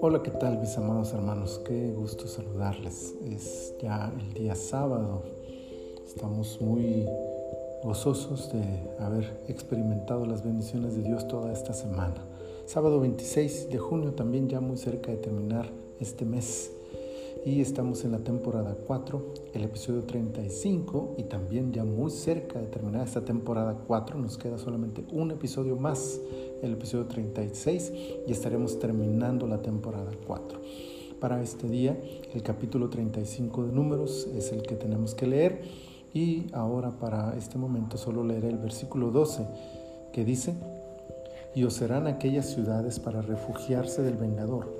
Hola, ¿qué tal mis amados hermanos? Qué gusto saludarles. Es ya el día sábado. Estamos muy gozosos de haber experimentado las bendiciones de Dios toda esta semana. Sábado 26 de junio, también ya muy cerca de terminar este mes y estamos en la temporada 4, el episodio 35 y también ya muy cerca de terminar esta temporada 4, nos queda solamente un episodio más, el episodio 36 y estaremos terminando la temporada 4. Para este día, el capítulo 35 de números es el que tenemos que leer y ahora para este momento solo leeré el versículo 12 que dice, y os serán aquellas ciudades para refugiarse del vengador,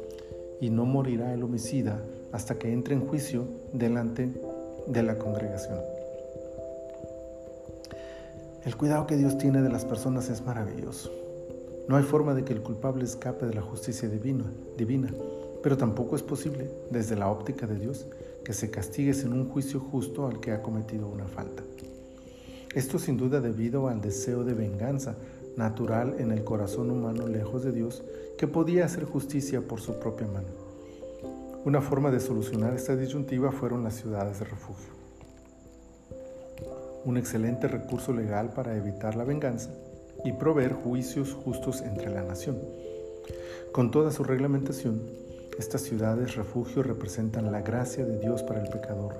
y no morirá el homicida hasta que entre en juicio delante de la congregación. El cuidado que Dios tiene de las personas es maravilloso. No hay forma de que el culpable escape de la justicia divina, divina, pero tampoco es posible, desde la óptica de Dios, que se castigue sin un juicio justo al que ha cometido una falta. Esto sin duda debido al deseo de venganza natural en el corazón humano lejos de Dios, que podía hacer justicia por su propia mano. Una forma de solucionar esta disyuntiva fueron las ciudades de refugio. Un excelente recurso legal para evitar la venganza y proveer juicios justos entre la nación. Con toda su reglamentación, estas ciudades refugio representan la gracia de Dios para el pecador,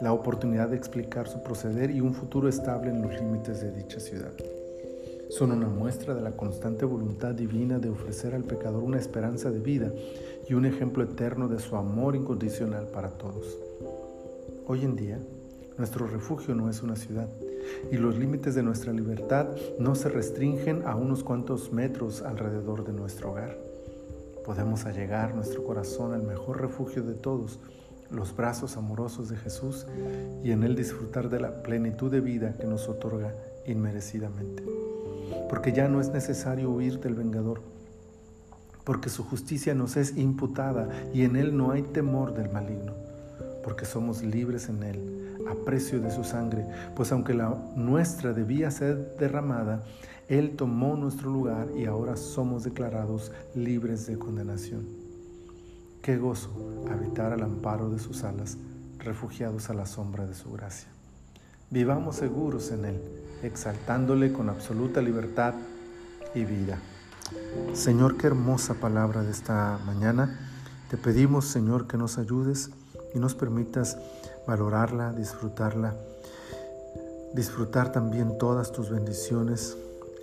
la oportunidad de explicar su proceder y un futuro estable en los límites de dicha ciudad son una muestra de la constante voluntad divina de ofrecer al pecador una esperanza de vida y un ejemplo eterno de su amor incondicional para todos. Hoy en día, nuestro refugio no es una ciudad y los límites de nuestra libertad no se restringen a unos cuantos metros alrededor de nuestro hogar. Podemos allegar nuestro corazón al mejor refugio de todos, los brazos amorosos de Jesús, y en él disfrutar de la plenitud de vida que nos otorga inmerecidamente porque ya no es necesario huir del vengador, porque su justicia nos es imputada y en él no hay temor del maligno, porque somos libres en él, a precio de su sangre, pues aunque la nuestra debía ser derramada, él tomó nuestro lugar y ahora somos declarados libres de condenación. Qué gozo habitar al amparo de sus alas, refugiados a la sombra de su gracia. Vivamos seguros en Él, exaltándole con absoluta libertad y vida. Señor, qué hermosa palabra de esta mañana. Te pedimos, Señor, que nos ayudes y nos permitas valorarla, disfrutarla, disfrutar también todas tus bendiciones,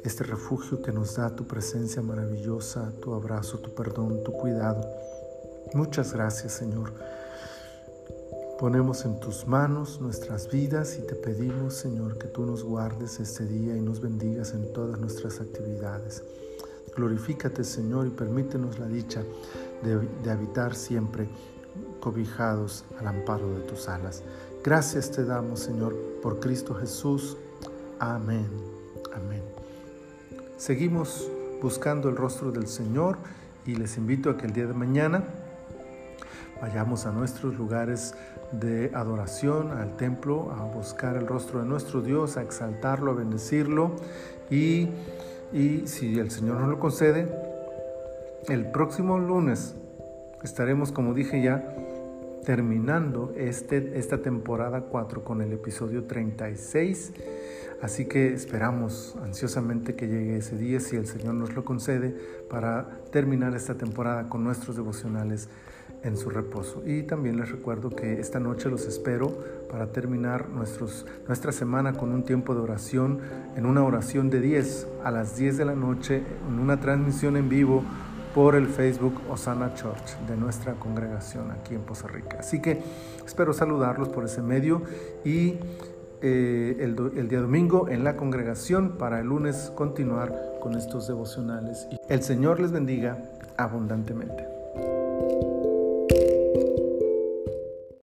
este refugio que nos da tu presencia maravillosa, tu abrazo, tu perdón, tu cuidado. Muchas gracias, Señor Ponemos en tus manos nuestras vidas y te pedimos, Señor, que tú nos guardes este día y nos bendigas en todas nuestras actividades. Glorifícate, Señor, y permítenos la dicha de, habitar siempre cobijados al amparo de tus alas. Gracias te damos, Señor, por Cristo Jesús. Amén. Amén. Seguimos buscando el rostro del Señor y les invito a que el día de mañana vayamos a nuestros lugares de adoración, al templo, a buscar el rostro de nuestro Dios, a exaltarlo, a bendecirlo y, y si el Señor nos lo concede, el próximo lunes estaremos, como dije ya, terminando este, esta temporada 4 con el episodio 36. Así que esperamos ansiosamente que llegue ese día, si el Señor nos lo concede, para terminar esta temporada con nuestros devocionales en su reposo. Y también les recuerdo que esta noche los espero para terminar nuestra semana con un tiempo de oración, en una oración de 10 a las 10 de la noche, en una transmisión en vivo por el Facebook Osana Church de nuestra congregación aquí en Poza Rica. Así que espero saludarlos por ese medio y eh, el, el día domingo en la congregación para el lunes continuar con estos devocionales. El Señor les bendiga abundantemente.